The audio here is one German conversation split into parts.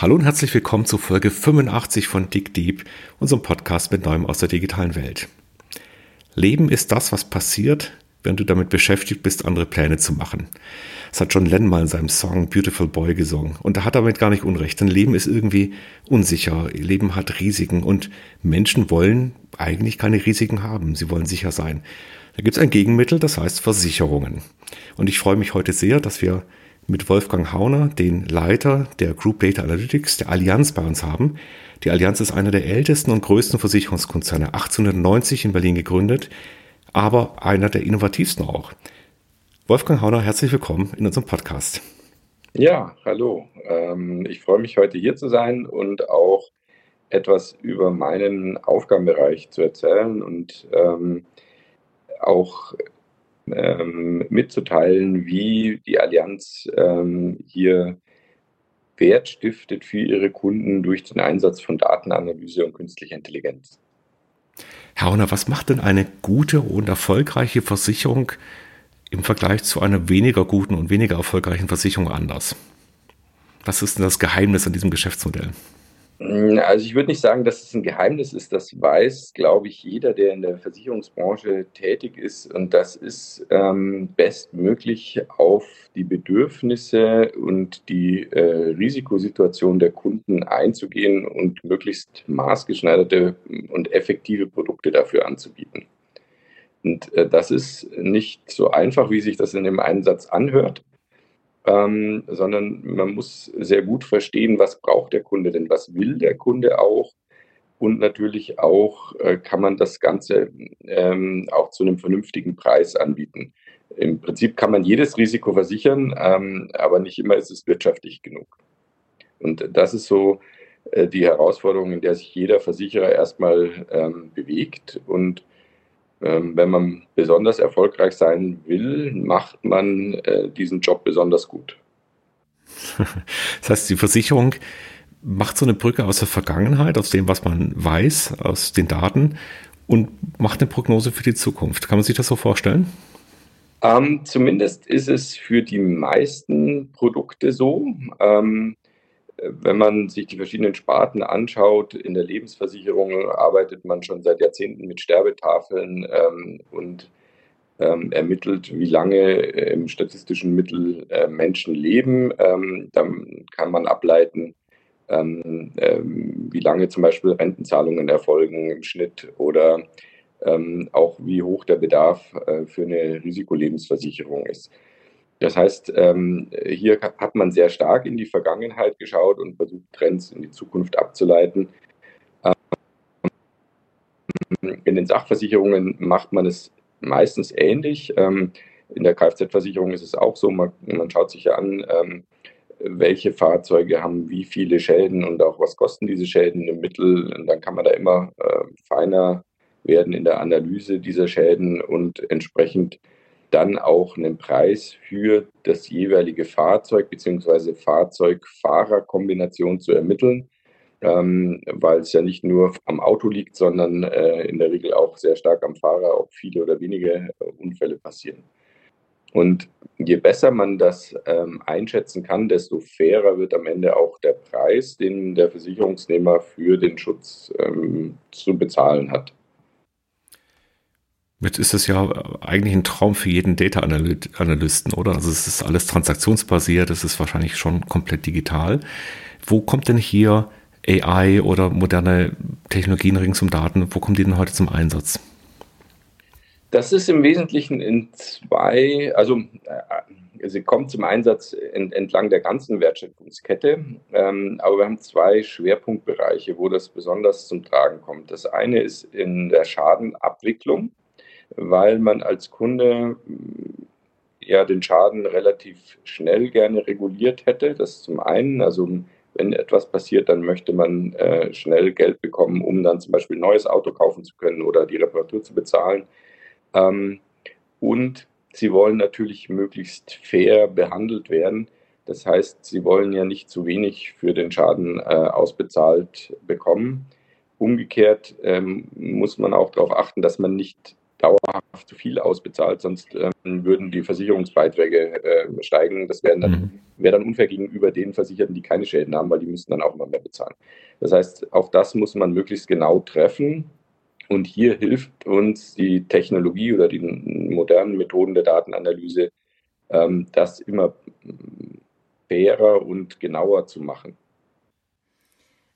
Hallo und herzlich willkommen zu Folge 85 von Dick Deep, unserem Podcast mit Neuem aus der digitalen Welt. Leben ist das, was passiert, wenn du damit beschäftigt bist, andere Pläne zu machen. Das hat John Lennon mal in seinem Song Beautiful Boy gesungen. Und er hat damit gar nicht unrecht. Denn Leben ist irgendwie unsicher. Leben hat Risiken. Und Menschen wollen eigentlich keine Risiken haben. Sie wollen sicher sein. Da gibt es ein Gegenmittel, das heißt Versicherungen. Und ich freue mich heute sehr, dass wir mit Wolfgang Hauner, den Leiter der Group Data Analytics der Allianz bei uns haben. Die Allianz ist einer der ältesten und größten Versicherungskonzerne, 1890 in Berlin gegründet, aber einer der innovativsten auch. Wolfgang Hauner, herzlich willkommen in unserem Podcast. Ja, hallo. Ähm, ich freue mich heute hier zu sein und auch etwas über meinen Aufgabenbereich zu erzählen und ähm, auch ähm, mitzuteilen, wie die Allianz ähm, hier Wert stiftet für ihre Kunden durch den Einsatz von Datenanalyse und künstlicher Intelligenz. Herr Horner, was macht denn eine gute und erfolgreiche Versicherung im Vergleich zu einer weniger guten und weniger erfolgreichen Versicherung anders? Was ist denn das Geheimnis an diesem Geschäftsmodell? Hm, also ich würde nicht sagen, dass es ein Geheimnis ist. Das weiß, glaube ich, jeder, der in der Versicherungsbranche tätig ist. Und das ist ähm, bestmöglich auf die Bedürfnisse und die äh, Risikosituation der Kunden einzugehen und möglichst maßgeschneiderte und effektive Produkte dafür anzubieten. Und äh, das ist nicht so einfach, wie sich das in dem Einsatz anhört ähm, sondern man muss sehr gut verstehen, was braucht der Kunde denn, was will der Kunde auch. Und natürlich auch äh, kann man das Ganze ähm, auch zu einem vernünftigen Preis anbieten. Im Prinzip kann man jedes Risiko versichern, ähm, aber nicht immer ist es wirtschaftlich genug. Und das ist so äh, die Herausforderung, in der sich jeder Versicherer erstmal ähm, bewegt. Und wenn man besonders erfolgreich sein will, macht man äh, diesen Job besonders gut. Das heißt, die Versicherung macht so eine Brücke aus der Vergangenheit, aus dem, was man weiß, aus den Daten und macht eine Prognose für die Zukunft. Kann man sich das so vorstellen? Ähm, zumindest ist es für die meisten Produkte so. Ähm, wenn man sich die verschiedenen Sparten anschaut, in der Lebensversicherung arbeitet man schon seit Jahrzehnten mit Sterbetafeln ähm, und ähm, ermittelt, wie lange im statistischen Mittel äh, Menschen leben. Ähm, dann kann man ableiten, ähm, ähm, wie lange zum Beispiel Rentenzahlungen erfolgen im Schnitt oder ähm, auch wie hoch der Bedarf äh, für eine Risikolebensversicherung ist. Das heißt, ähm, hier hat man sehr stark in die Vergangenheit geschaut und versucht, Trends in die Zukunft abzuleiten. Ähm, in den Sachversicherungen macht man es meistens ähnlich. Ähm, in der Kfz-Versicherung ist es auch so, man, man schaut sich ja an, welche Fahrzeuge haben wie viele Schäden und auch was kosten diese Schäden im Mittel. Und dann kann man da immer feiner werden in der Analyse dieser Schäden und entsprechend dann auch einen Preis für das jeweilige Fahrzeug bzw. Fahrzeug-Fahrer-Kombination zu ermitteln, ähm, weil es ja nicht nur am Auto liegt, sondern äh, in der Regel auch sehr stark am Fahrer, ob viele oder wenige äh, Unfälle passieren. Und je besser man das ähm, einschätzen kann, desto fairer wird am Ende auch der Preis, den der Versicherungsnehmer für den Schutz ähm, zu bezahlen hat. Jetzt ist es ja eigentlich ein Traum für jeden Data Analysten, oder? Also es ist alles transaktionsbasiert, es ist wahrscheinlich schon komplett digital. Wo kommt denn hier AI oder moderne Technologien rings um Daten, wo kommen die denn heute zum Einsatz? Das ist im Wesentlichen in zwei, also äh, sie kommt zum Einsatz entlang der ganzen Wertschöpfungskette, ähm, aber wir haben zwei Schwerpunktbereiche, wo das besonders zum Tragen kommt. Das eine ist in der Schadenabwicklung weil man als Kunde ja den Schaden relativ schnell gerne reguliert hätte. Das zum einen, also wenn etwas passiert, dann möchte man äh, schnell Geld bekommen, um dann zum Beispiel ein neues Auto kaufen zu können oder die Reparatur zu bezahlen. Ähm, und sie wollen natürlich möglichst fair behandelt werden. Das heißt, sie wollen ja nicht zu wenig für den Schaden äh, ausbezahlt bekommen. Umgekehrt ähm, muss man auch darauf achten, dass man nicht dauerhaft zu viel ausbezahlt, sonst ähm, würden die Versicherungsbeiträge äh, steigen. Das wäre dann, mhm. wär dann unfair gegenüber den Versicherten, die keine Schäden haben, weil die müssten dann auch immer mehr bezahlen. Das heißt, auch das muss man möglichst genau treffen. Und hier hilft uns die Technologie oder die modernen Methoden der Datenanalyse, ähm, das immer fairer und genauer zu machen.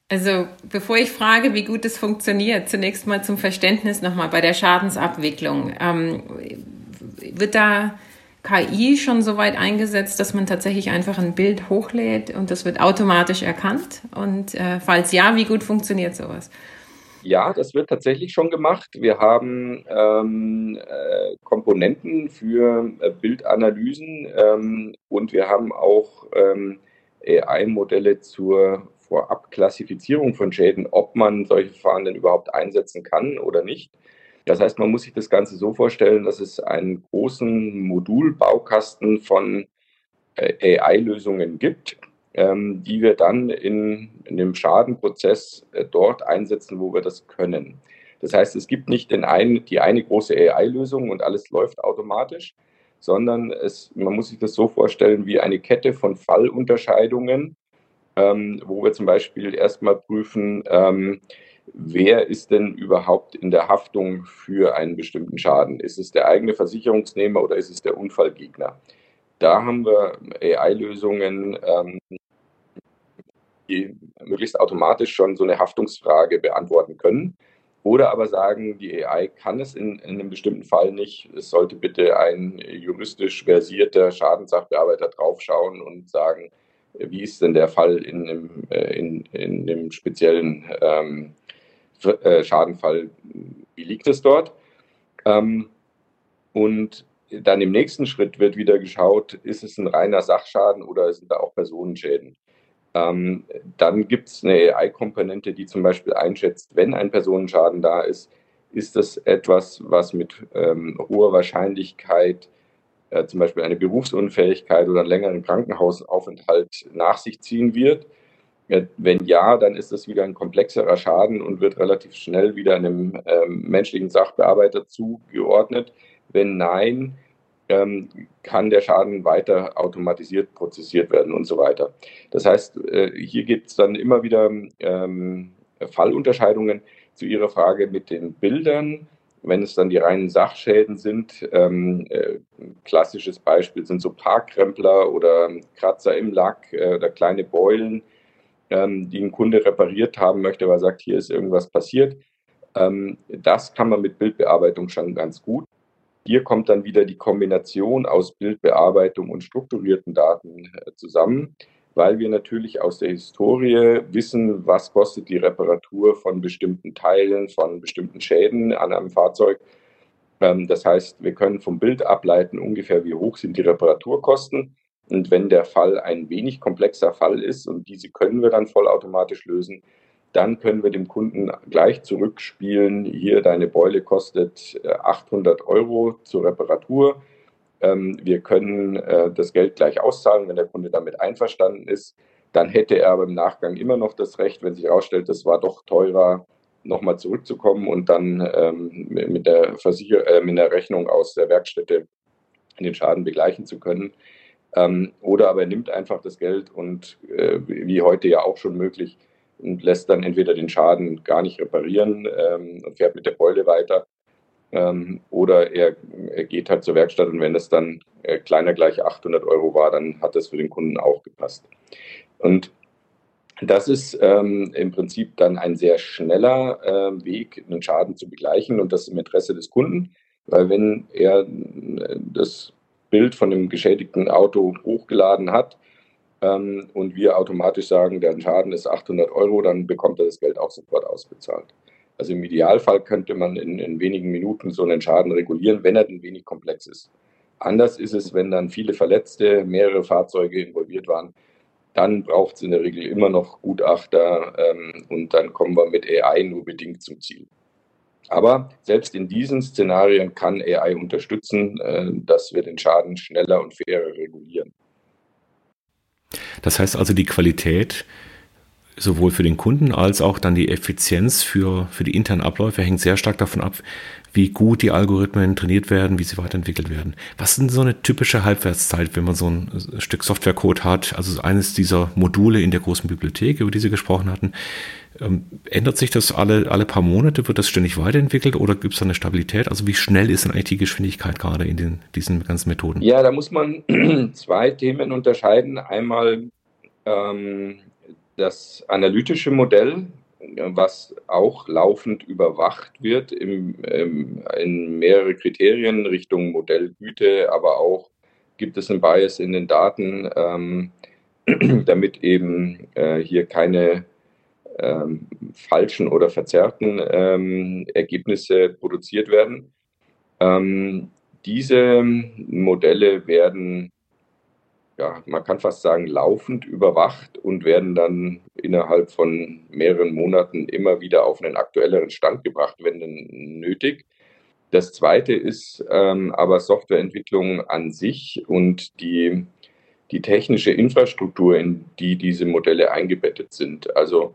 Also bevor ich frage, wie gut es funktioniert, zunächst mal zum Verständnis nochmal bei der Schadensabwicklung. Ähm, wird da KI schon so weit eingesetzt, dass man tatsächlich einfach ein Bild hochlädt und das wird automatisch erkannt? Und äh, falls ja, wie gut funktioniert sowas? Ja, das wird tatsächlich schon gemacht. Wir haben ähm, äh, Komponenten für äh, Bildanalysen ähm, und wir haben auch ähm, AI-Modelle zur Vorabklassifizierung von Schäden, ob man solche Verfahren denn überhaupt einsetzen kann oder nicht. Das heißt, man muss sich das Ganze so vorstellen, dass es einen großen Modulbaukasten von äh, AI-Lösungen gibt, ähm, die wir dann in, in dem Schadenprozess äh, dort einsetzen, wo wir das können. Das heißt, es gibt nicht einen, die eine große AI-Lösung und alles läuft automatisch, sondern es, man muss sich das so vorstellen wie eine Kette von Fallunterscheidungen, ähm, wo wir zum Beispiel erstmal prüfen, ähm, wer ist denn überhaupt in der Haftung für einen bestimmten Schaden? Ist es der eigene Versicherungsnehmer oder ist es der Unfallgegner? Da haben wir AI-Lösungen, ähm, die möglichst automatisch schon so eine Haftungsfrage beantworten können. Oder aber sagen, die AI kann es in, in, einem bestimmten Fall nicht. Es sollte bitte ein juristisch versierter Schadenssachbearbeiter draufschauen und sagen, wie ist denn der Fall in dem, äh, in, in dem speziellen ähm, äh, Schadenfall, wie liegt es dort? Ähm, und dann im nächsten Schritt wird wieder geschaut, ist es ein reiner Sachschaden oder sind da auch Personenschäden? Ähm, dann gibt es eine AI-Komponente, die zum Beispiel einschätzt, wenn ein Personenschaden da ist, ist das etwas, was mit ähm, hoher Wahrscheinlichkeit äh, zum Beispiel eine Berufsunfähigkeit oder einen längeren Krankenhausaufenthalt nach sich ziehen wird. Wenn ja, dann ist das wieder ein komplexerer Schaden und wird relativ schnell wieder einem ähm, menschlichen Sachbearbeiter zugeordnet. Wenn nein, ähm, kann der Schaden weiter automatisiert prozessiert werden und so weiter. Das heißt, äh, hier gibt es dann immer wieder ähm, Fallunterscheidungen zu Ihrer Frage mit den Bildern. Wenn es dann die reinen Sachschäden sind, ähm, äh, klassisches Beispiel sind so Parkkrempler oder Kratzer im Lack äh, oder kleine Beulen, ähm, die ein Kunde repariert haben möchte, weil er sagt, hier ist irgendwas passiert. Ähm, das kann man mit Bildbearbeitung schon ganz gut. Hier kommt dann wieder die Kombination aus Bildbearbeitung und strukturierten Daten äh, zusammen weil wir natürlich aus der Historie wissen, was kostet die Reparatur von bestimmten Teilen, von bestimmten Schäden an einem Fahrzeug. Ähm, das heißt, wir können vom Bild ableiten, ungefähr wie hoch sind die Reparaturkosten. Und wenn der Fall ein wenig komplexer Fall ist und diese können wir dann vollautomatisch lösen, dann können wir dem Kunden gleich zurückspielen, hier deine Beule kostet 800 äh, Euro zur Reparatur wir können äh, das Geld gleich auszahlen, wenn der Kunde damit einverstanden ist. Dann hätte er aber im Nachgang immer noch das Recht, wenn sich herausstellt, das war doch teurer, nochmal zurückzukommen und dann ähm, mit, der Versicher äh, mit der Rechnung aus der Werkstätte den Schaden begleichen zu können. Ähm, oder aber er nimmt einfach das Geld und äh, wie heute ja auch schon möglich und lässt dann entweder den Schaden gar nicht reparieren ähm, und fährt mit der Beule weiter ähm, oder er, er, geht halt zur Werkstatt und wenn es dann äh, kleiner gleich 800 Euro war, dann hat das für den Kunden auch gepasst. Und das ist ähm, im Prinzip dann ein sehr schneller äh, Weg, einen Schaden zu begleichen und das im Interesse des Kunden, weil wenn er äh, das Bild von dem geschädigten Auto hochgeladen hat ähm, und wir automatisch sagen, der Schaden ist 800 Euro, dann bekommt er das Geld auch sofort ausbezahlt. Also im Idealfall könnte man in, in wenigen Minuten so einen Schaden regulieren, wenn er denn wenig komplex ist. Anders ist es, wenn dann viele Verletzte, mehrere Fahrzeuge involviert waren. Dann braucht es in der Regel immer noch Gutachter ähm, und dann kommen wir mit AI nur bedingt zum Ziel. Aber selbst in diesen Szenarien kann AI unterstützen, äh, dass wir den Schaden schneller und fairer regulieren. Das heißt also, die Qualität sowohl für den Kunden als auch dann die Effizienz für, für die internen Abläufe hängt sehr stark davon ab, wie gut die Algorithmen trainiert werden, wie sie weiterentwickelt werden. Was ist so eine typische Halbwertszeit, wenn man so ein Stück Softwarecode hat? Also eines dieser Module in der großen Bibliothek, über die Sie gesprochen hatten. Ähm, ändert sich das alle, alle paar Monate? Wird das ständig weiterentwickelt oder gibt es da eine Stabilität? Also wie schnell ist denn eigentlich die Geschwindigkeit gerade in den, diesen ganzen Methoden? Ja, da muss man zwei Themen unterscheiden. Einmal ähm, das analytische Modell, was auch laufend überwacht wird im, im, in mehrere Kriterien Richtung Modellgüte, aber auch gibt es einen Bias in den Daten, ähm, damit eben äh, hier keine ähm, falschen oder verzerrten ähm, Ergebnisse produziert werden. Ähm, diese Modelle werden ja, man kann fast sagen, laufend überwacht und werden dann innerhalb von mehreren Monaten immer wieder auf einen aktuelleren Stand gebracht, wenn denn nötig. Das zweite ist ähm, aber Softwareentwicklung an sich und die, die technische Infrastruktur, in die diese Modelle eingebettet sind. Also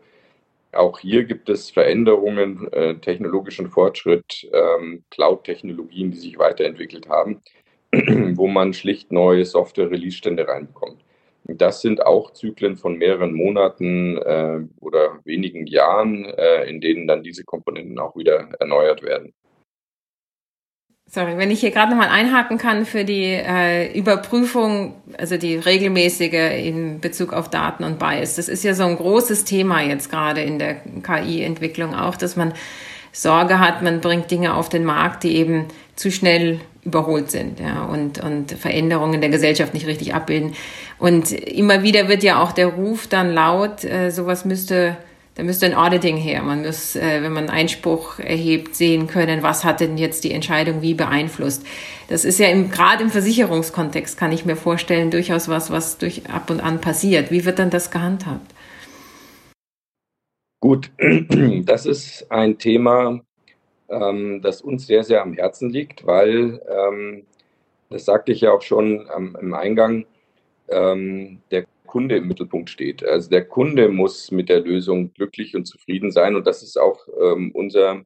auch hier gibt es Veränderungen, äh, technologischen Fortschritt, ähm, Cloud-Technologien, die sich weiterentwickelt haben wo man schlicht neue Software-Release-Stände reinbekommt. Das sind auch Zyklen von mehreren Monaten äh, oder wenigen Jahren, äh, in denen dann diese Komponenten auch wieder erneuert werden. Sorry, wenn ich hier gerade nochmal einhaken kann für die äh, Überprüfung, also die regelmäßige in Bezug auf Daten und Bias. Das ist ja so ein großes Thema jetzt gerade in der KI-Entwicklung auch, dass man Sorge hat, man bringt Dinge auf den Markt, die eben zu schnell überholt sind ja, und, und Veränderungen der Gesellschaft nicht richtig abbilden. Und immer wieder wird ja auch der Ruf dann laut, äh, sowas müsste, da müsste ein Auditing her. Man muss, äh, wenn man Einspruch erhebt, sehen können, was hat denn jetzt die Entscheidung wie beeinflusst. Das ist ja im, gerade im Versicherungskontext, kann ich mir vorstellen, durchaus was, was durch ab und an passiert. Wie wird dann das gehandhabt? Gut, das ist ein Thema, ähm, das uns sehr, sehr am Herzen liegt, weil, ähm, das sagte ich ja auch schon ähm, im Eingang, ähm, der Kunde im Mittelpunkt steht. Also der Kunde muss mit der Lösung glücklich und zufrieden sein und das ist auch ähm, unser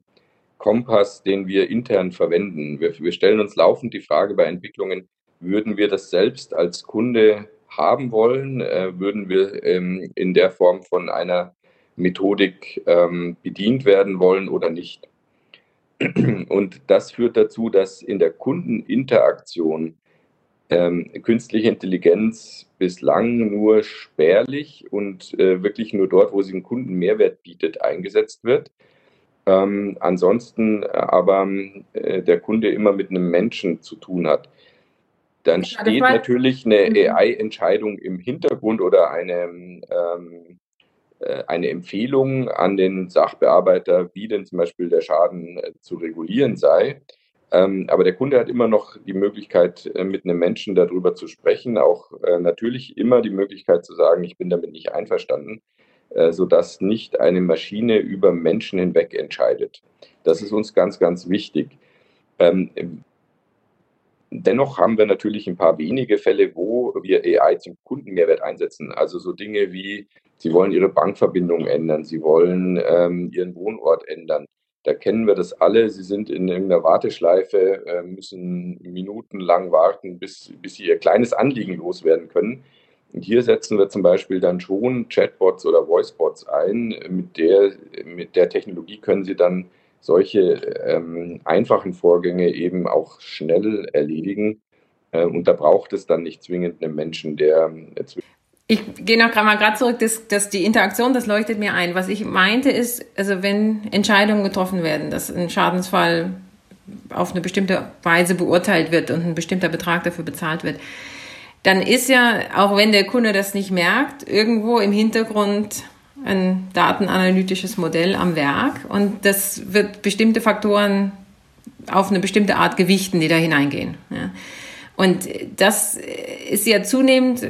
Kompass, den wir intern verwenden. Wir, wir stellen uns laufend die Frage bei Entwicklungen, würden wir das selbst als Kunde haben wollen? Äh, würden wir ähm, in der Form von einer Methodik ähm, bedient werden wollen oder nicht? Und das führt dazu, dass in der Kundeninteraktion ähm, künstliche Intelligenz bislang nur spärlich und äh, wirklich nur dort, wo sie einen Kunden Mehrwert bietet, eingesetzt wird. Ähm, ansonsten aber äh, der Kunde immer mit einem Menschen zu tun hat. Dann steht natürlich eine mhm. AI-Entscheidung im Hintergrund oder eine ähm, äh, eine Empfehlung an den Sachbearbeiter, wie denn zum Beispiel der Schaden äh, zu regulieren sei. Ähm, aber der Kunde hat immer noch die Möglichkeit, äh, mit einem Menschen darüber zu sprechen, auch natürlich immer die Möglichkeit zu sagen, ich bin damit nicht einverstanden, sodass nicht eine Maschine über Menschen hinweg entscheidet. Das ist uns ganz, ganz wichtig. Dennoch haben wir natürlich ein paar wenige Fälle, wo wir AI zum Kundenmehrwert einsetzen. Also so Dinge wie Sie wollen Ihre Bankverbindung ändern, Sie wollen ähm, Ihren Wohnort ändern. Da kennen wir das alle. Sie sind in irgendeiner Warteschleife, äh, müssen minutenlang warten, bis, bis Sie Ihr kleines Anliegen loswerden können. Und hier setzen wir zum Beispiel dann schon Chatbots oder Voicebots ein. Mit der, mit der Technologie können Sie dann solche ähm, einfachen Vorgänge eben auch schnell erledigen. Äh, und da braucht es dann nicht zwingend einen Menschen, der äh, ich gehe noch mal gerade zurück, dass, dass die Interaktion, das leuchtet mir ein. Was ich meinte ist, also wenn Entscheidungen getroffen werden, dass ein Schadensfall auf eine bestimmte Weise beurteilt wird und ein bestimmter Betrag dafür bezahlt wird, dann ist ja, auch wenn der Kunde das nicht merkt, irgendwo im Hintergrund ein datenanalytisches Modell am Werk und das wird bestimmte Faktoren auf eine bestimmte Art gewichten, die da hineingehen. Ja. Und das ist ja zunehmend,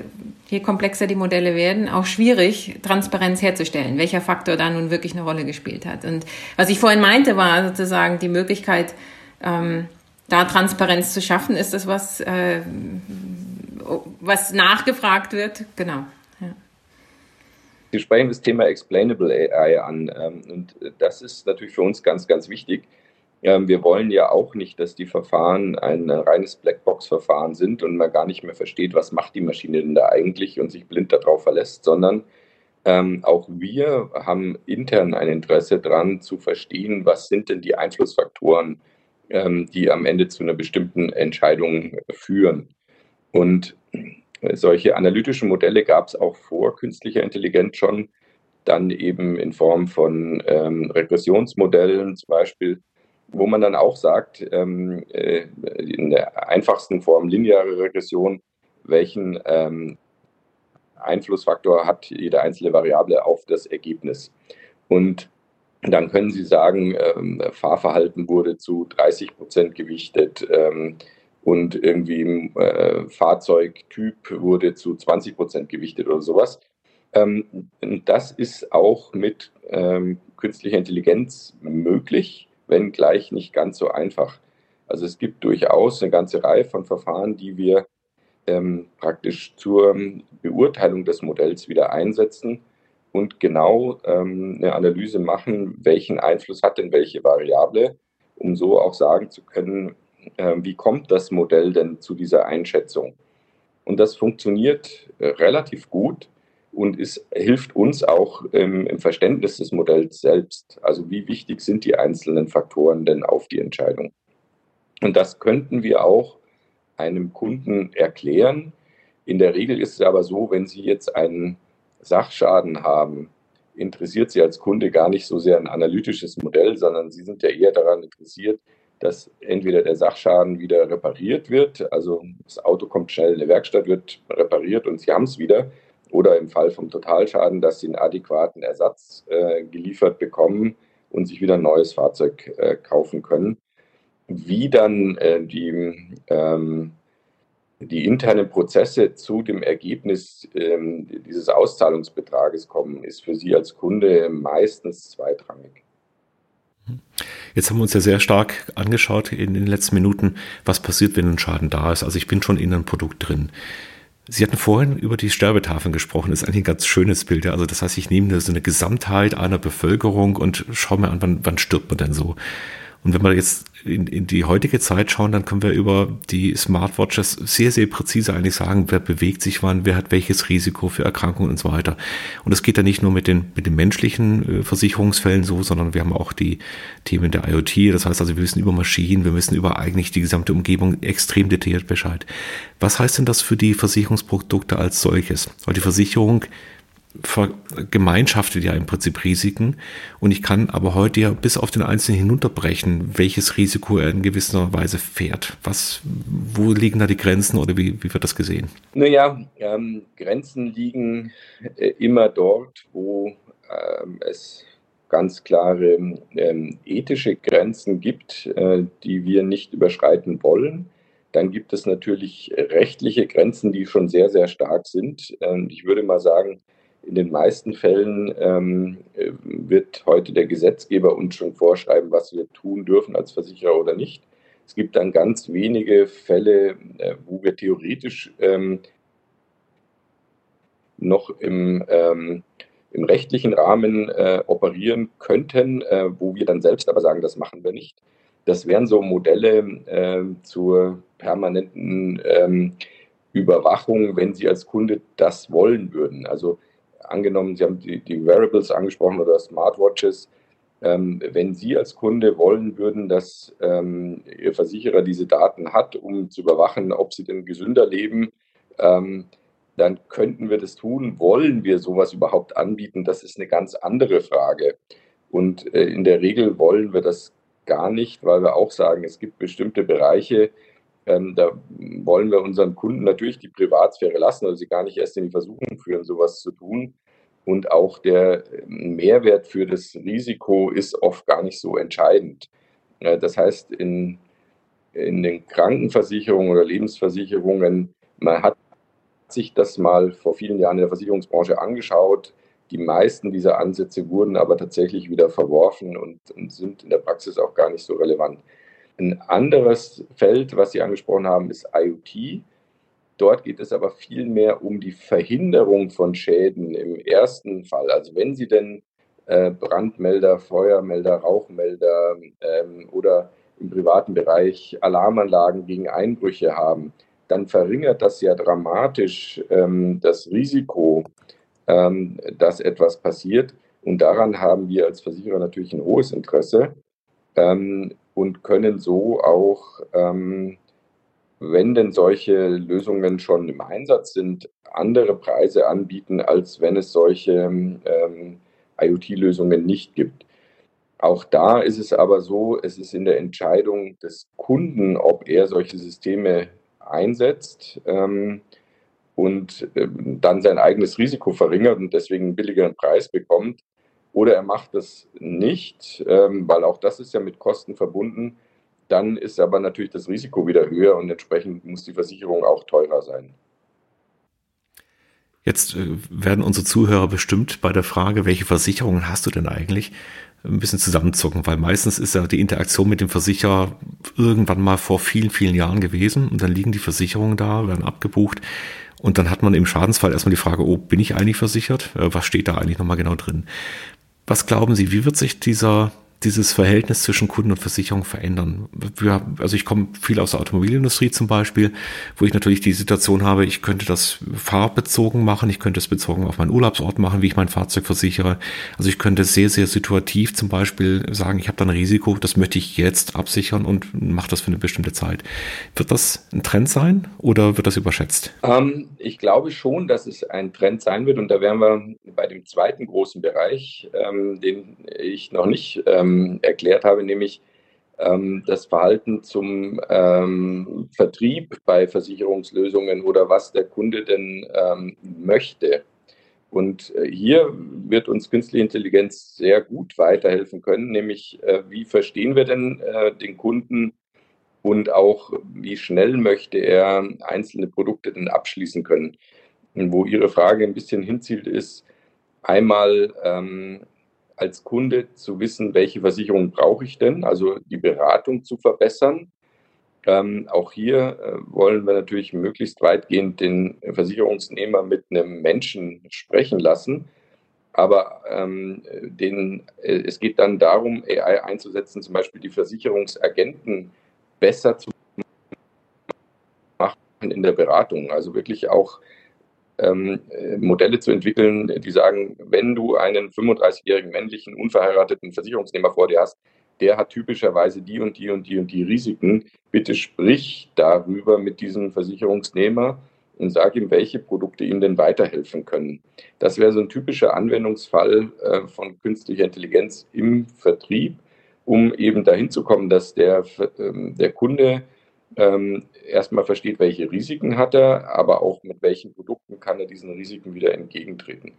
je komplexer die Modelle werden, auch schwierig, Transparenz herzustellen, welcher Faktor da nun wirklich eine Rolle gespielt hat. Und was ich vorhin meinte, war sozusagen die Möglichkeit, ähm, da Transparenz zu schaffen, ist das, was, äh, was nachgefragt wird. Genau. Sie sprechen das Thema Explainable AI an. Ähm, und das ist natürlich für uns ganz, ganz wichtig. Ähm, wir wollen ja auch nicht, dass die Verfahren ein reines Blackbox-Verfahren sind und man gar nicht mehr versteht, was macht die Maschine denn da eigentlich und sich blind darauf verlässt, sondern ähm, auch wir haben intern ein Interesse daran zu verstehen, was sind denn die Einflussfaktoren, die am Ende zu einer bestimmten Entscheidung führen. Und solche analytischen Modelle gab es auch vor künstlicher Intelligenz schon, dann eben in Form von ähm, Regressionsmodellen zum Beispiel, wo man dann auch sagt, ähm, äh, in der einfachsten Form lineare Regression, welchen ähm, Einflussfaktor hat jede einzelne Variable auf das Ergebnis. Und dann können Sie sagen, ähm, Fahrverhalten wurde zu 30 Prozent gewichtet ähm, und irgendwie äh, Fahrzeugtyp wurde zu 20 Prozent gewichtet oder sowas. Ähm, das ist auch mit ähm, künstlicher Intelligenz möglich, wenngleich nicht ganz so einfach. Also es gibt durchaus eine ganze Reihe von Verfahren, die wir ähm, praktisch zur Beurteilung des Modells wieder einsetzen und genau ähm, eine Analyse machen, welchen Einfluss hat denn welche Variable, um so auch sagen zu können, äh, wie kommt das Modell denn zu dieser Einschätzung. Und das funktioniert äh, relativ gut und ist, hilft uns auch ähm, im Verständnis des Modells selbst. Also wie wichtig sind die einzelnen Faktoren denn auf die Entscheidung. Und das könnten wir auch einem Kunden erklären. In der Regel ist es aber so, wenn Sie jetzt einen Sachschaden haben, interessiert Sie als Kunde gar nicht so sehr ein analytisches Modell, sondern Sie sind ja eher daran interessiert, dass entweder der Sachschaden wieder repariert wird, also das Auto kommt schnell in die Werkstatt, wird repariert und Sie haben es wieder, oder im Fall vom Totalschaden, dass Sie einen adäquaten Ersatz äh, geliefert bekommen und sich wieder ein neues Fahrzeug äh, kaufen können wie dann äh, die, ähm, die internen Prozesse zu dem Ergebnis ähm, dieses Auszahlungsbetrages kommen, ist für Sie als Kunde meistens zweitrangig. Jetzt haben wir uns ja sehr stark angeschaut in den letzten Minuten, was passiert, wenn ein Schaden da ist. Also ich bin schon in einem Produkt drin. Sie hatten vorhin über die Sterbetafeln gesprochen. Das ist eigentlich ein ganz schönes Bild. Also das heißt, ich nehme so eine Gesamtheit einer Bevölkerung und schaue mir an, wann, wann stirbt man denn so. Und wenn wir jetzt in, in die heutige Zeit schauen, dann können wir über die Smartwatches sehr, sehr präzise eigentlich sagen, wer bewegt sich wann, wer hat welches Risiko für Erkrankungen und so weiter. Und das geht ja nicht nur mit den, mit den menschlichen äh, Versicherungsfällen so, sondern wir haben auch die Themen der IoT. Das heißt also, wir wissen über Maschinen, wir wissen über eigentlich die gesamte Umgebung extrem detailliert Bescheid. Was heißt denn das für die Versicherungsprodukte als solches? Weil die Versicherung vergemeinschaftet ja im Prinzip Risiken und ich kann aber heute ja bis auf den Einzelnen hinunterbrechen, welches Risiko er in gewisser Weise fährt. Was, wo liegen da die Grenzen oder wie, wie wird das gesehen? Naja, ähm, Grenzen liegen äh, immer dort, wo ähm, es ganz klare ähm, ethische Grenzen gibt, äh, die wir nicht überschreiten wollen. Dann gibt es natürlich rechtliche Grenzen, die schon sehr, sehr stark sind. Ähm, ich würde mal sagen, in den meisten Fällen ähm, äh, wird heute der Gesetzgeber uns schon vorschreiben, was wir tun dürfen als Versicherer oder nicht. Es gibt dann ganz wenige Fälle, äh, wo wir theoretisch ähm, noch im, ähm, im rechtlichen Rahmen äh, operieren könnten, äh, wo wir dann selbst aber sagen, das machen wir nicht. Das wären so Modelle äh, zur permanenten ähm, Überwachung, wenn Sie als Kunde das wollen würden. Also angenommen, Sie haben die, die Wearables angesprochen oder Smartwatches. Ähm, wenn Sie als Kunde wollen würden, dass ähm, Ihr Versicherer diese Daten hat, um zu überwachen, ob Sie denn gesünder leben, ähm, dann könnten wir das tun. Wollen wir sowas überhaupt anbieten? Das ist eine ganz andere Frage. Und äh, in der Regel wollen wir das gar nicht, weil wir auch sagen, es gibt bestimmte Bereiche, ähm, da wollen wir unseren Kunden natürlich die Privatsphäre lassen, also sie gar nicht erst in die Versuchung führen, sowas zu tun. Und auch der ähm, Mehrwert für das Risiko ist oft gar nicht so entscheidend. Das heißt, in, in den Krankenversicherungen oder Lebensversicherungen, man hat sich das mal vor vielen Jahren in der Versicherungsbranche angeschaut. Die meisten dieser Ansätze wurden aber tatsächlich wieder verworfen und, und sind in der Praxis auch gar nicht so relevant. Ein anderes Feld, was Sie angesprochen haben, ist IoT. Dort geht es aber vielmehr um die Verhinderung von Schäden im ersten Fall. Also wenn Sie denn äh, Brandmelder, Feuermelder, Rauchmelder ähm, oder im privaten Bereich Alarmanlagen gegen Einbrüche haben, dann verringert das ja dramatisch ähm, das Risiko, ähm, dass etwas passiert. Und daran haben wir als Versicherer natürlich ein hohes Interesse ähm, und können so auch, ähm, wenn denn solche Lösungen schon im Einsatz sind, andere Preise anbieten, als wenn es solche ähm, IoT-Lösungen nicht gibt. Auch da ist es aber so, es ist in der Entscheidung des Kunden, ob er solche Systeme einsetzt ähm, und ähm, dann sein eigenes Risiko verringert und deswegen einen billigeren Preis bekommt. Oder er macht das nicht, ähm, weil auch das ist ja mit Kosten verbunden. Dann ist aber natürlich das Risiko wieder höher und entsprechend muss die Versicherung auch teurer sein. Jetzt äh, werden unsere Zuhörer bestimmt bei der Frage, welche Versicherungen hast du denn eigentlich, ein bisschen zusammenzucken, weil meistens ist ja die Interaktion mit dem Versicherer irgendwann mal vor vielen, vielen Jahren gewesen und dann liegen die Versicherungen da, werden abgebucht und dann hat man im Schadensfall erstmal die Frage, oh, bin ich eigentlich versichert? Äh, was steht da eigentlich nochmal genau drin? Was glauben Sie, wie wird sich dieser dieses Verhältnis zwischen Kunden und Versicherung verändern. Wir, also ich komme viel aus der Automobilindustrie zum Beispiel, wo ich natürlich die Situation habe, ich könnte das fahrbezogen machen, ich könnte es bezogen auf meinen Urlaubsort machen, wie ich mein Fahrzeug versichere. Also ich könnte sehr, sehr situativ zum Beispiel sagen, ich habe da ein Risiko, das möchte ich jetzt absichern und mache das für eine bestimmte Zeit. Wird das ein Trend sein oder wird das überschätzt? Ähm, ich glaube schon, dass es ein Trend sein wird und da wären wir bei dem zweiten großen Bereich, ähm, den ich noch nicht ähm, ähm, erklärt habe, nämlich ähm, das Verhalten zum ähm, Vertrieb bei Versicherungslösungen oder was der Kunde denn ähm, möchte. Und äh, hier wird uns künstliche Intelligenz sehr gut weiterhelfen können, nämlich äh, wie verstehen wir denn äh, den Kunden und auch wie schnell möchte er einzelne Produkte denn abschließen können. Und wo Ihre Frage ein bisschen hinzielt, ist einmal, ähm, als Kunde zu wissen, welche Versicherung brauche ich denn, also die Beratung zu verbessern. Ähm, auch hier äh, wollen wir natürlich möglichst weitgehend den Versicherungsnehmer mit einem Menschen sprechen lassen. Aber ähm, den, äh, es geht dann darum, AI einzusetzen, zum Beispiel die Versicherungsagenten besser zu machen in der Beratung. Also wirklich auch ähm, äh, Modelle zu entwickeln, die sagen, wenn du einen 35-jährigen männlichen, unverheirateten Versicherungsnehmer vor dir hast, der hat typischerweise die und die und die und die Risiken. Bitte sprich darüber mit diesem Versicherungsnehmer und sag ihm, welche Produkte ihm denn weiterhelfen können. Das wäre so ein typischer Anwendungsfall äh, von künstlicher Intelligenz im Vertrieb, um eben dahin zu kommen, dass der, äh, der Kunde ähm, erstmal versteht, welche Risiken hat er, aber auch mit welchen Produkten kann er diesen Risiken wieder entgegentreten.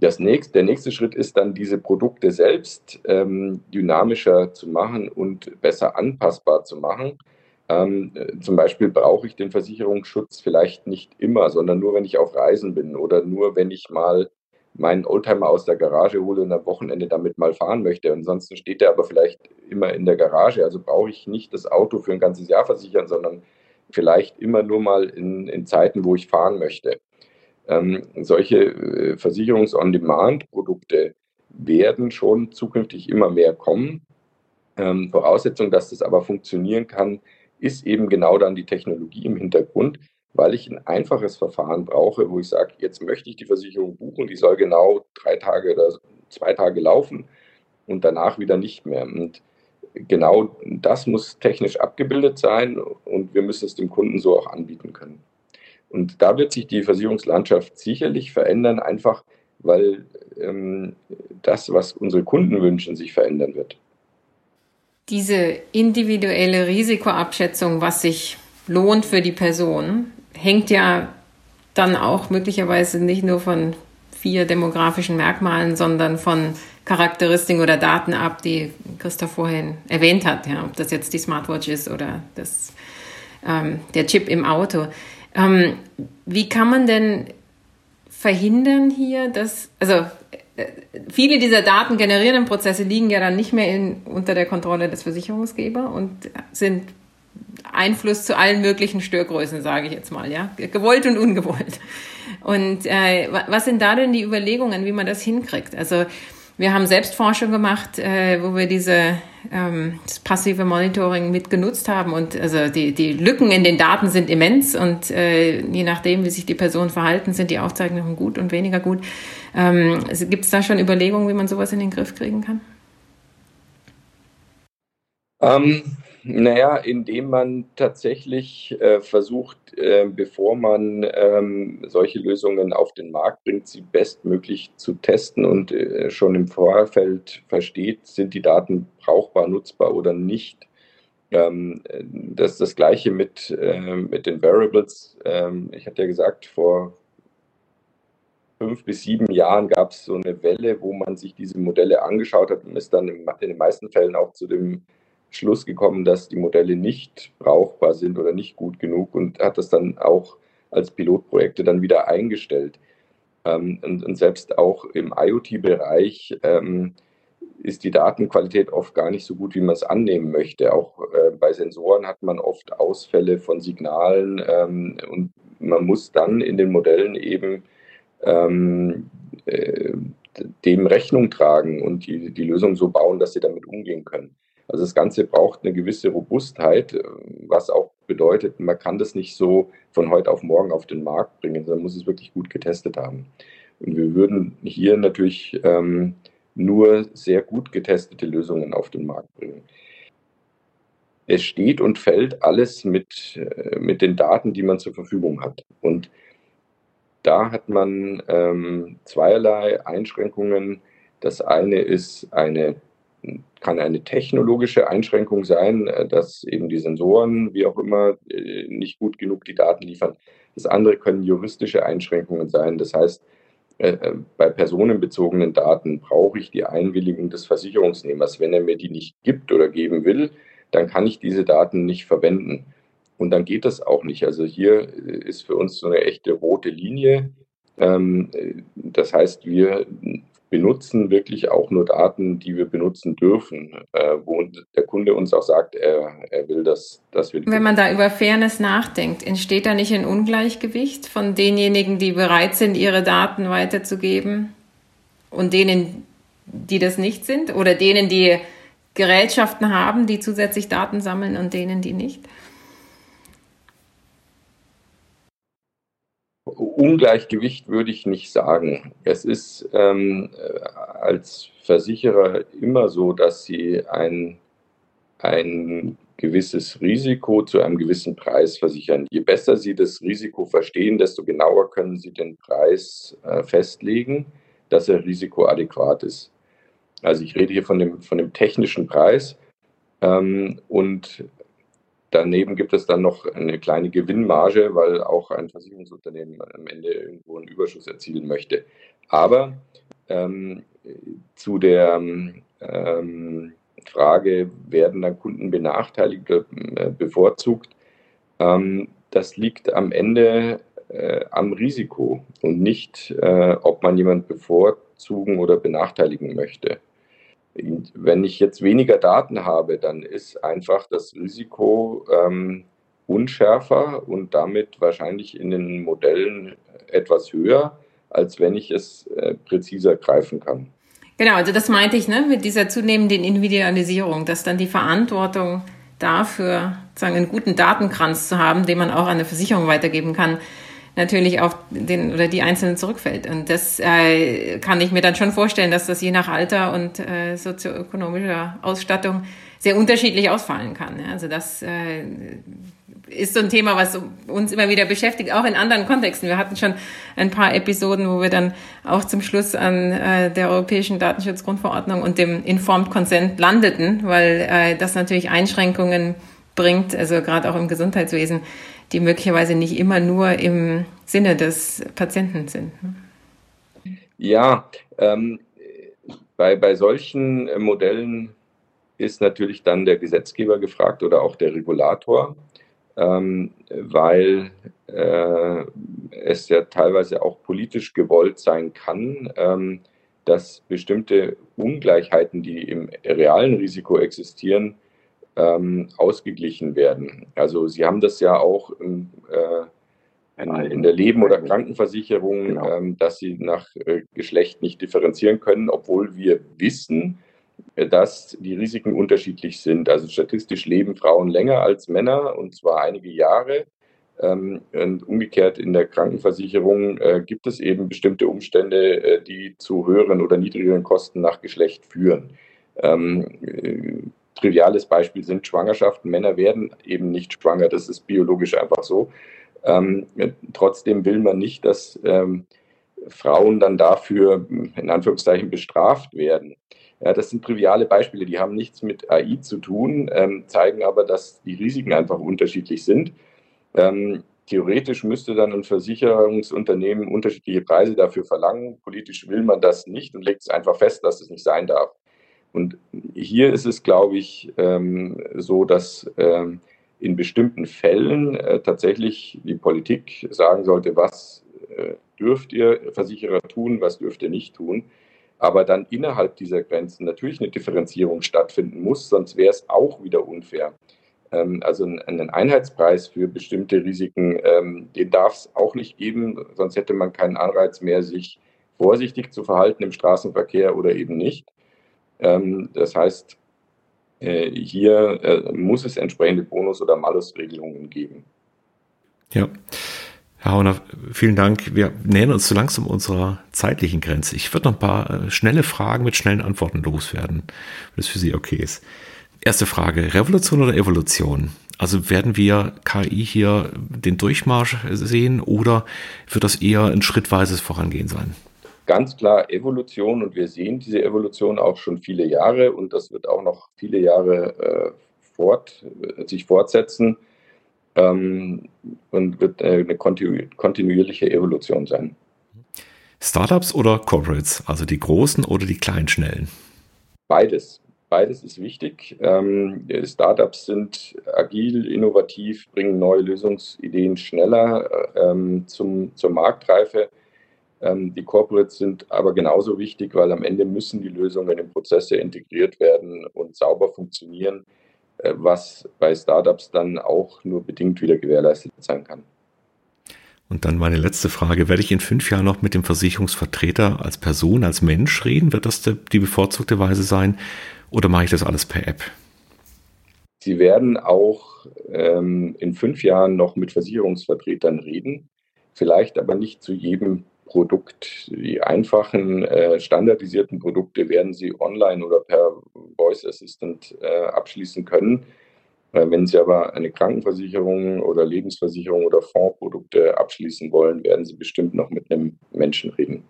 Das nächste, der nächste Schritt ist dann, diese Produkte selbst ähm, dynamischer zu machen und besser anpassbar zu machen. Ähm, zum Beispiel brauche ich den Versicherungsschutz vielleicht nicht immer, sondern nur, wenn ich auf Reisen bin oder nur, wenn ich mal meinen Oldtimer aus der Garage hole und am Wochenende damit mal fahren möchte. Ansonsten steht der aber vielleicht immer in der Garage. Also brauche ich nicht das Auto für ein ganzes Jahr versichern, sondern vielleicht immer nur mal in, in Zeiten, wo ich fahren möchte. Ähm, solche äh, Versicherungs-on-Demand-Produkte werden schon zukünftig immer mehr kommen. Ähm, Voraussetzung, dass das aber funktionieren kann, ist eben genau dann die Technologie im Hintergrund weil ich ein einfaches Verfahren brauche, wo ich sage, jetzt möchte ich die Versicherung buchen, die soll genau drei Tage oder zwei Tage laufen und danach wieder nicht mehr. Und genau das muss technisch abgebildet sein und wir müssen es dem Kunden so auch anbieten können. Und da wird sich die Versicherungslandschaft sicherlich verändern, einfach weil ähm, das, was unsere Kunden wünschen, sich verändern wird. Diese individuelle Risikoabschätzung, was sich lohnt für die Person, hängt ja dann auch möglicherweise nicht nur von vier demografischen Merkmalen, sondern von Charakteristiken oder Daten ab, die Christoph vorhin erwähnt hat, ja, ob das jetzt die Smartwatch ist oder das, ähm, der Chip im Auto. Ähm, wie kann man denn verhindern hier, dass, also äh, viele dieser Daten generierenden Prozesse liegen ja dann nicht mehr in, unter der Kontrolle des Versicherungsgebers und sind Einfluss zu allen möglichen Störgrößen, sage ich jetzt mal, ja, gewollt und ungewollt. Und äh, was sind da denn die Überlegungen, wie man das hinkriegt? Also wir haben Selbstforschung gemacht, äh, wo wir diese ähm, das passive Monitoring mit genutzt haben und also die, die Lücken in den Daten sind immens und äh, je nachdem, wie sich die Personen verhalten, sind die Aufzeichnungen gut und weniger gut. Ähm, Gibt es da schon Überlegungen, wie man sowas in den Griff kriegen kann? Ähm, naja, indem man tatsächlich äh, versucht, äh, bevor man ähm, solche Lösungen auf den Markt bringt, sie bestmöglich zu testen und äh, schon im Vorfeld versteht, sind die Daten brauchbar, nutzbar oder nicht. Ähm, das ist das Gleiche mit, äh, mit den Variables. Ähm, ich hatte ja gesagt, vor fünf bis sieben Jahren gab es so eine Welle, wo man sich diese Modelle angeschaut hat und ist dann in den meisten Fällen auch zu dem Schluss gekommen, dass die Modelle nicht brauchbar sind oder nicht gut genug und hat das dann auch als Pilotprojekte dann wieder eingestellt. Ähm, und, und, selbst auch im IoT-Bereich ähm, ist die Datenqualität oft gar nicht so gut, wie man es annehmen möchte. Auch äh, bei Sensoren hat man oft Ausfälle von Signalen ähm, und man muss dann in den Modellen eben ähm, äh, dem Rechnung tragen und die, die Lösung so bauen, dass sie damit umgehen können. Also das Ganze braucht eine gewisse Robustheit, äh, was auch bedeutet, man kann das nicht so von heute auf morgen auf den Markt bringen, sondern muss es wirklich gut getestet haben. Und wir würden hier natürlich ähm, nur sehr gut getestete Lösungen auf den Markt bringen. Es steht und fällt alles mit, äh, mit den Daten, die man zur Verfügung hat. Und da hat man ähm, zweierlei Einschränkungen. Das eine ist eine kann eine technologische Einschränkung sein, äh, dass eben die Sensoren, wie auch immer, äh, nicht gut genug die Daten liefern. Das andere können juristische Einschränkungen sein. Das heißt, äh, bei personenbezogenen Daten brauche ich die Einwilligung des Versicherungsnehmers. Wenn er mir die nicht gibt oder geben will, dann kann ich diese Daten nicht verwenden. Und dann geht das auch nicht. Also hier ist für uns so eine echte rote Linie. Ähm, das heißt, wir benutzen wirklich auch nur Daten, die wir benutzen dürfen, äh, wo der Kunde uns auch sagt, er, er will, dass, dass wir. Wenn man da über Fairness nachdenkt, entsteht da nicht ein Ungleichgewicht von denjenigen, die bereit sind, ihre Daten weiterzugeben und denen, die das nicht sind oder denen, die Gerätschaften haben, die zusätzlich Daten sammeln und denen, die nicht? Ungleichgewicht würde ich nicht sagen. Es ist ähm, als Versicherer immer so, dass Sie ein, ein gewisses Risiko zu einem gewissen Preis versichern. Je besser Sie das Risiko verstehen, desto genauer können Sie den Preis äh, festlegen, dass er risikoadäquat ist. Also ich rede hier von dem, von dem technischen Preis. Ähm, und Daneben gibt es dann noch eine kleine Gewinnmarge, weil auch ein Versicherungsunternehmen am Ende irgendwo einen Überschuss erzielen möchte. Aber ähm, zu der ähm, Frage, werden dann Kunden benachteiligt oder äh, bevorzugt, ähm, das liegt am Ende äh, am Risiko und nicht, äh, ob man jemanden bevorzugen oder benachteiligen möchte. Wenn ich jetzt weniger Daten habe, dann ist einfach das Risiko ähm, unschärfer und damit wahrscheinlich in den Modellen etwas höher, als wenn ich es äh, präziser greifen kann. Genau, also das meinte ich ne, mit dieser zunehmenden Individualisierung, dass dann die Verantwortung dafür, sagen, einen guten Datenkranz zu haben, den man auch an eine Versicherung weitergeben kann, natürlich auf den oder die Einzelnen zurückfällt. Und das äh, kann ich mir dann schon vorstellen, dass das je nach Alter und äh, sozioökonomischer Ausstattung sehr unterschiedlich ausfallen kann. Also das äh, ist so ein Thema, was uns immer wieder beschäftigt, auch in anderen Kontexten. Wir hatten schon ein paar Episoden, wo wir dann auch zum Schluss an äh, der Europäischen Datenschutzgrundverordnung und dem Informed Consent landeten, weil äh, das natürlich Einschränkungen bringt, also gerade auch im Gesundheitswesen, die möglicherweise nicht immer nur im Sinne des Patienten sind. Ne? Ja, ähm, bei, bei solchen Modellen ist natürlich dann der Gesetzgeber gefragt oder auch der Regulator, ähm, weil äh, es ja teilweise auch politisch gewollt sein kann, ähm, dass bestimmte Ungleichheiten, die im realen Risiko existieren, ähm, ausgeglichen werden. Also Sie haben das ja auch im, äh, in, in, der Leben- oder Krankenversicherung, genau. ähm, dass Sie nach äh, Geschlecht nicht differenzieren können, obwohl wir wissen, äh, dass die Risiken unterschiedlich sind. Also statistisch leben Frauen länger als Männer und zwar einige Jahre. Ähm, und umgekehrt in der Krankenversicherung äh, gibt es eben bestimmte Umstände, äh, die zu höheren oder niedrigeren Kosten nach Geschlecht führen. Ähm, äh, triviales Beispiel sind Schwangerschaften. Männer werden eben nicht schwanger, das ist biologisch einfach so. Ähm, trotzdem will man nicht, dass ähm, Frauen dann dafür in Anführungszeichen bestraft werden. Ja, das sind triviale Beispiele, die haben nichts mit AI zu tun, ähm, zeigen aber, dass die Risiken einfach unterschiedlich sind. Ähm, theoretisch müsste dann ein Versicherungsunternehmen unterschiedliche Preise dafür verlangen. Politisch will man das nicht und legt es einfach fest, dass es nicht sein darf. Und hier ist es, glaube ich, ähm, so, dass ähm, in bestimmten Fällen äh, tatsächlich die Politik sagen sollte, was äh, dürft ihr Versicherer tun, was dürft ihr nicht tun. Aber dann innerhalb dieser Grenzen natürlich eine Differenzierung stattfinden muss, sonst wäre es auch wieder unfair. Ähm, also einen Einheitspreis für bestimmte Risiken, ähm, den darf es auch nicht geben, sonst hätte man keinen Anreiz mehr, sich vorsichtig zu verhalten im Straßenverkehr oder eben nicht. Ähm, das heißt, äh, hier äh, muss es entsprechende Bonus- oder Malusregelungen geben. Ja. Herr Hauner, vielen Dank. Wir nähern uns so langsam unserer zeitlichen Grenze. Ich würde noch ein paar äh, schnelle Fragen mit schnellen Antworten loswerden, wenn es für Sie okay ist. Erste Frage, Revolution oder Evolution? Also werden wir KI hier den Durchmarsch sehen oder wird das eher ein schrittweises Vorangehen sein? Ganz klar Evolution und wir sehen diese Evolution auch schon viele Jahre und das wird auch noch viele Jahre äh, fort, sich fortsetzen ähm, und wird äh, eine kontinu kontinuierliche Evolution sein. Startups oder Corporates, also die großen oder die kleinen Schnellen? Beides. Beides ist wichtig. Ähm, Startups sind agil, innovativ, bringen neue Lösungsideen schneller äh, ähm, zum, zur Marktreife. Ähm, die Corporates sind aber genauso wichtig, weil am Ende müssen die Lösungen in Prozesse integriert werden und sauber funktionieren, äh, was bei Startups dann auch nur bedingt wieder gewährleistet sein kann. Und dann meine letzte Frage. Werde ich in fünf Jahren noch mit dem Versicherungsvertreter als Person, als Mensch reden? Wird das die bevorzugte Weise sein? Oder mache ich das alles per App? Sie werden auch ähm, in fünf Jahren noch mit Versicherungsvertretern reden, vielleicht aber nicht zu jedem Produkt. Die einfachen, äh, standardisierten Produkte werden Sie online oder per Voice Assistant äh, abschließen können. Äh, wenn Sie aber eine Krankenversicherung oder Lebensversicherung oder Fondsprodukte abschließen wollen, werden Sie bestimmt noch mit einem Menschen reden.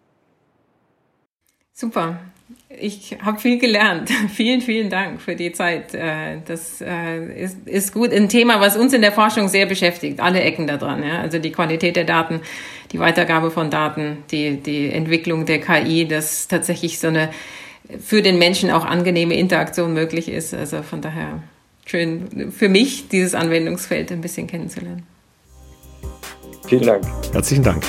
Super. Ich habe viel gelernt. vielen, vielen Dank für die Zeit. Äh, das äh, ist, ist gut. Ein Thema, was uns in der Forschung sehr beschäftigt. Alle Ecken da dran. Ja? Also die Qualität der Daten, die Weitergabe von Daten, die, die Entwicklung der KI, dass tatsächlich so eine für den Menschen auch angenehme Interaktion möglich ist. Also von daher schön für mich, dieses Anwendungsfeld ein bisschen kennenzulernen. Vielen Dank. Herzlichen Dank.